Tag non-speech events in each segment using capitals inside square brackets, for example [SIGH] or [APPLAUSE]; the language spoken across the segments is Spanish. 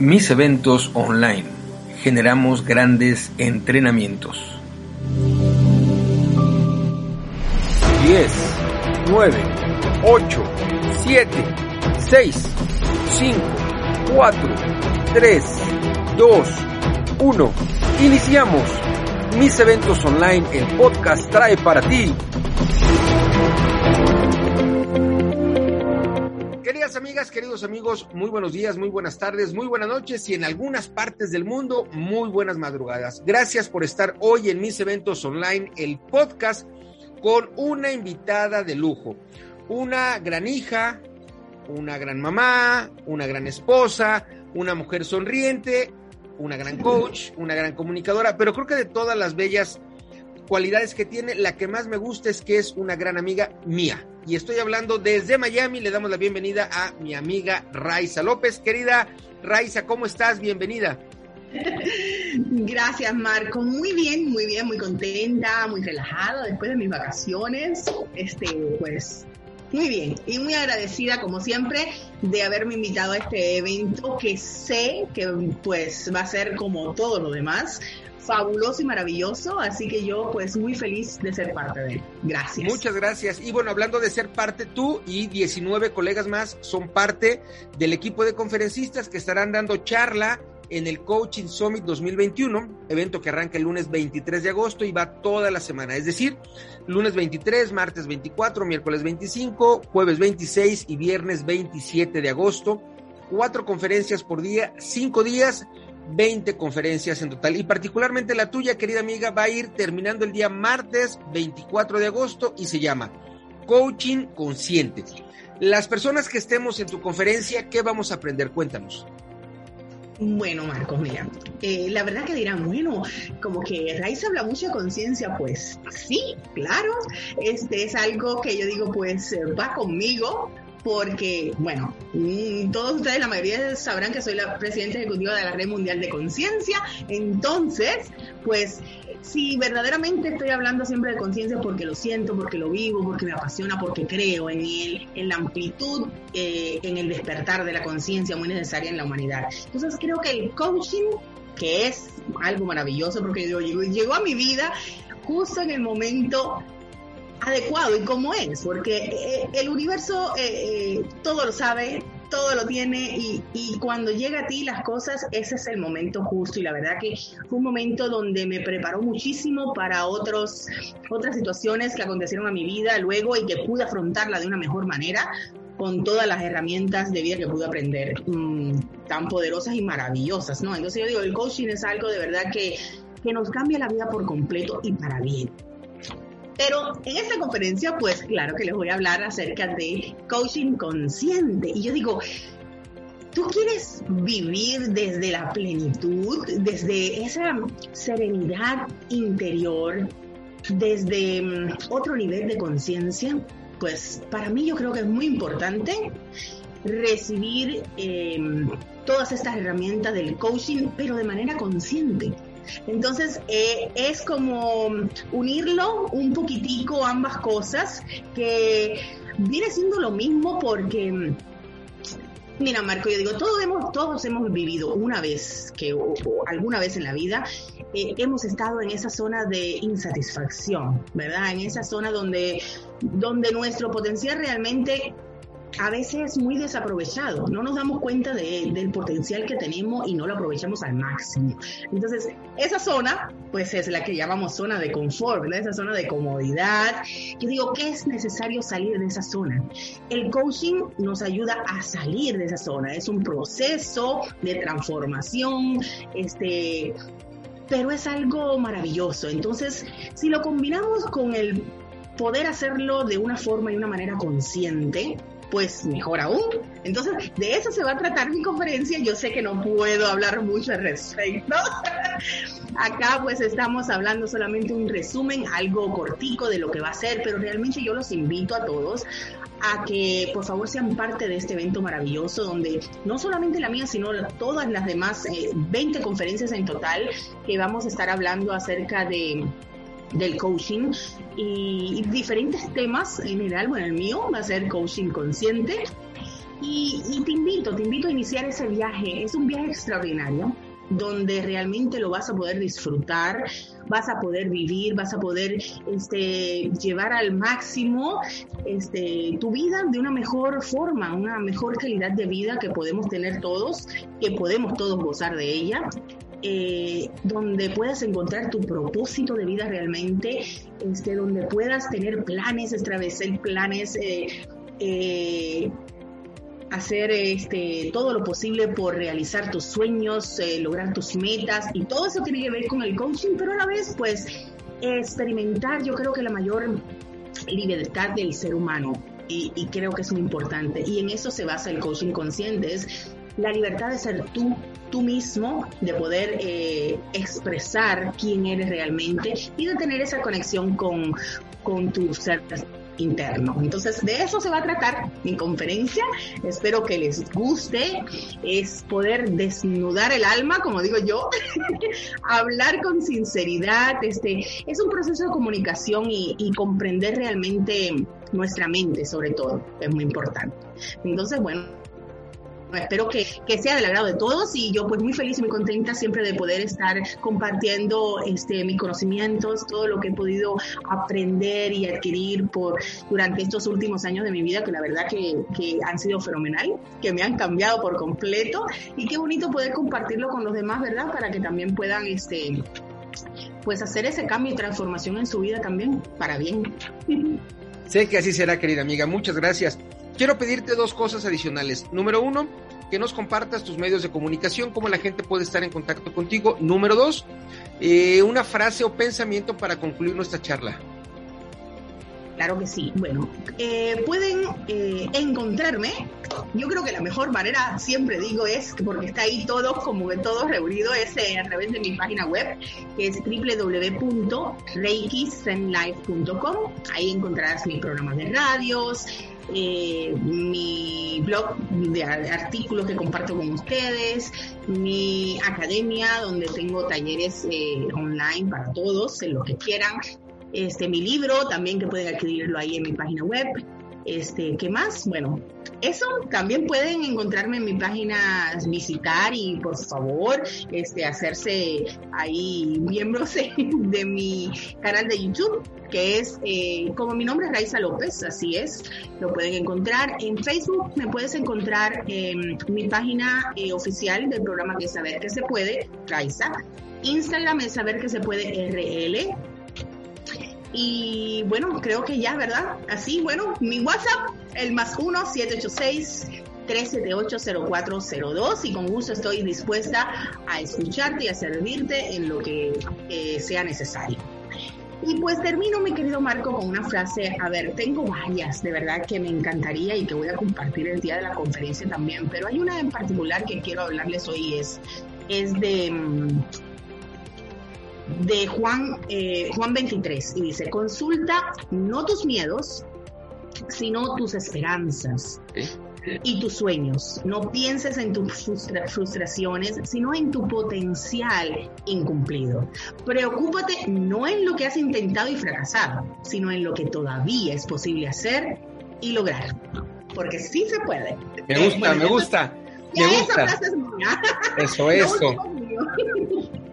Mis eventos online. Generamos grandes entrenamientos. 10, 9, 8, 7, 6, 5, 4, 3, 2, 1. Iniciamos. Mis eventos online, el podcast trae para ti. Amigas, queridos amigos, muy buenos días, muy buenas tardes, muy buenas noches y en algunas partes del mundo, muy buenas madrugadas. Gracias por estar hoy en mis eventos online, el podcast con una invitada de lujo, una gran hija, una gran mamá, una gran esposa, una mujer sonriente, una gran coach, una gran comunicadora, pero creo que de todas las bellas cualidades que tiene, la que más me gusta es que es una gran amiga mía. Y estoy hablando desde Miami, le damos la bienvenida a mi amiga Raiza López. Querida Raiza, ¿cómo estás? Bienvenida. [LAUGHS] Gracias, Marco. Muy bien, muy bien, muy contenta, muy relajada después de mis vacaciones. Este, pues, muy bien. Y muy agradecida, como siempre, de haberme invitado a este evento que sé que, pues, va a ser como todo lo demás, fabuloso y maravilloso, así que yo pues muy feliz de ser parte de él. Gracias. Muchas gracias. Y bueno, hablando de ser parte, tú y 19 colegas más son parte del equipo de conferencistas que estarán dando charla en el Coaching Summit 2021, evento que arranca el lunes 23 de agosto y va toda la semana, es decir, lunes 23, martes 24, miércoles 25, jueves 26 y viernes 27 de agosto. Cuatro conferencias por día, cinco días, 20 conferencias en total. Y particularmente la tuya, querida amiga, va a ir terminando el día martes 24 de agosto y se llama Coaching Consciente. Las personas que estemos en tu conferencia, ¿qué vamos a aprender? Cuéntanos. Bueno, Marcos, mira, eh, la verdad que dirán, bueno, como que Raiz habla mucho de conciencia, pues sí, claro, este es algo que yo digo, pues va conmigo, porque, bueno, todos ustedes, la mayoría sabrán que soy la presidenta ejecutiva de la Red Mundial de Conciencia, entonces, pues, si verdaderamente estoy hablando siempre de conciencia porque lo siento, porque lo vivo, porque me apasiona, porque creo en él, en la amplitud, eh, en el despertar de la conciencia muy necesaria en la humanidad. Entonces, creo que el coaching, que es algo maravilloso, porque llegó, llegó a mi vida justo en el momento adecuado y cómo es, porque eh, el universo eh, eh, todo lo sabe, todo lo tiene y, y, cuando llega a ti las cosas, ese es el momento justo y la verdad que fue un momento donde me preparó muchísimo para otros, otras situaciones que acontecieron a mi vida luego y que pude afrontarla de una mejor manera con todas las herramientas de vida que pude aprender, mmm, tan poderosas y maravillosas, ¿no? Entonces yo digo, el coaching es algo de verdad que, que nos cambia la vida por completo y para bien. Pero en esta conferencia, pues claro que les voy a hablar acerca de coaching consciente. Y yo digo, tú quieres vivir desde la plenitud, desde esa serenidad interior, desde mm, otro nivel de conciencia. Pues para mí yo creo que es muy importante recibir eh, todas estas herramientas del coaching, pero de manera consciente entonces, eh, es como unirlo un poquitico, ambas cosas, que viene siendo lo mismo porque... Mira, Marco, yo digo, todos hemos, todos hemos vivido una vez, que o, alguna vez en la vida, eh, hemos estado en esa zona de insatisfacción, ¿verdad? En esa zona donde, donde nuestro potencial realmente a veces es muy desaprovechado. No nos damos cuenta de, del potencial que tenemos y no lo aprovechamos al máximo. Entonces, esa zona, pues es la que llamamos zona de confort. Esa zona de comodidad. Yo digo, ¿qué es necesario salir de esa zona? El coaching nos ayuda a salir de esa zona. Es un proceso de transformación, este, pero es algo maravilloso. Entonces, si lo combinamos con el poder hacerlo de una forma y una manera consciente, pues mejor aún. Entonces, de eso se va a tratar mi conferencia. Yo sé que no puedo hablar mucho al respecto. [LAUGHS] Acá pues estamos hablando solamente un resumen, algo cortico de lo que va a ser, pero realmente yo los invito a todos a que por favor sean parte de este evento maravilloso donde no solamente la mía, sino todas las demás 20 eh, conferencias en total que vamos a estar hablando acerca de del coaching y, diferentes temas en general. Bueno, el mío va a ser coaching consciente. Y, y, te invito, te invito a iniciar ese viaje. Es un viaje extraordinario donde realmente lo vas a poder disfrutar, vas a poder vivir, vas a poder este, llevar al máximo este, tu vida de una mejor forma, una mejor calidad de vida que podemos tener todos, que podemos todos gozar de ella. Eh, donde puedas encontrar tu propósito de vida realmente, este, donde puedas tener planes, establecer planes, eh, eh, hacer este, todo lo posible por realizar tus sueños, lograr tus metas y todo eso tiene que ver con el coaching, pero a la vez pues experimentar yo creo que la mayor libertad del ser humano y, y creo que es muy importante y en eso se basa el coaching consciente, es la libertad de ser tú, tú mismo, de poder eh, expresar quién eres realmente y de tener esa conexión con, con tu ser interno. Entonces, de eso se va a tratar mi conferencia. Espero que les guste. Es poder desnudar el alma, como digo yo, [LAUGHS] hablar con sinceridad. Este, es un proceso de comunicación y, y comprender realmente nuestra mente, sobre todo. Es muy importante. Entonces, bueno espero que, sea del agrado de todos y yo pues muy feliz y muy contenta siempre de poder estar compartiendo este, mis conocimientos, todo lo que he podido aprender y adquirir por, durante estos últimos años de mi vida, que la verdad que, han sido fenomenal, que me han cambiado por completo y qué bonito poder compartirlo con los demás, ¿verdad? Para que también puedan este, pues hacer ese cambio y transformación en su vida también, para bien. Sé que así será, querida amiga. Muchas gracias. Quiero pedirte dos cosas adicionales. Número uno, que nos compartas tus medios de comunicación, cómo la gente puede estar en contacto contigo. Número dos, eh, una frase o pensamiento para concluir nuestra charla. Claro que sí. Bueno, eh, pueden eh, encontrarme. Yo creo que la mejor manera, siempre digo, es porque está ahí todo, como que todo reunido, es a través de mi página web, que es www.reikisenlife.com. Ahí encontrarás mis programas de radios, eh, mi blog de artículos que comparto con ustedes, mi academia donde tengo talleres eh, online para todos, en lo que quieran, este, mi libro también que pueden adquirirlo ahí en mi página web. Este, ¿qué más? Bueno, eso también pueden encontrarme en mi página, visitar y por favor, este, hacerse ahí miembros [LAUGHS] de mi canal de YouTube, que es eh, como mi nombre es Raiza López, así es, lo pueden encontrar en Facebook, me puedes encontrar en mi página eh, oficial del programa que Saber que se puede, Raiza, Instagram es Saber que se puede RL, y bueno, creo que ya, ¿verdad? Así, bueno, mi WhatsApp, el más 1-786-378-0402 y con gusto estoy dispuesta a escucharte y a servirte en lo que eh, sea necesario. Y pues termino, mi querido Marco, con una frase. A ver, tengo varias, de verdad, que me encantaría y que voy a compartir el día de la conferencia también, pero hay una en particular que quiero hablarles hoy, es, es de mm, de Juan, eh, Juan 23 y dice, consulta no tus miedos, sino tus esperanzas. Y tus sueños. No pienses en tus frustraciones, sino en tu potencial incumplido. Preocúpate no en lo que has intentado y fracasado, sino en lo que todavía es posible hacer y lograr. Porque sí se puede. Me gusta, me gusta. Me gusta. Eso, eso.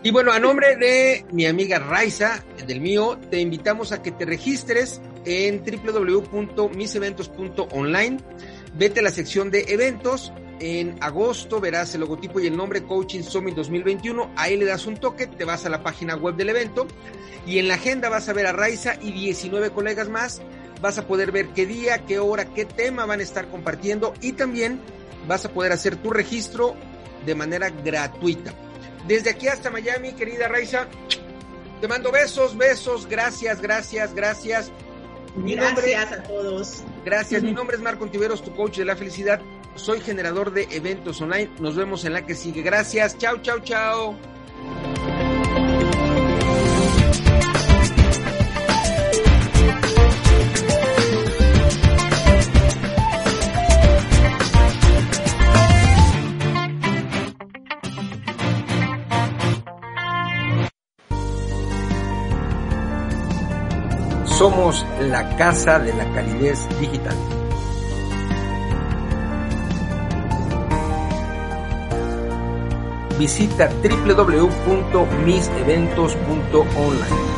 Y bueno, a nombre de mi amiga Raiza, del mío, te invitamos a que te registres en www.miseventos.online. Vete a la sección de eventos. En agosto verás el logotipo y el nombre Coaching Summit 2021. Ahí le das un toque, te vas a la página web del evento y en la agenda vas a ver a Raiza y 19 colegas más. Vas a poder ver qué día, qué hora, qué tema van a estar compartiendo y también vas a poder hacer tu registro de manera gratuita. Desde aquí hasta Miami, querida Raiza, te mando besos, besos, gracias, gracias, gracias. Gracias a todos. Gracias. Mi nombre es Marco Antiveros, tu coach de la felicidad. Soy generador de eventos online. Nos vemos en la que sigue. Gracias. Chao, chao, chao. Somos la casa de la calidez digital. Visita www.miseventos.online.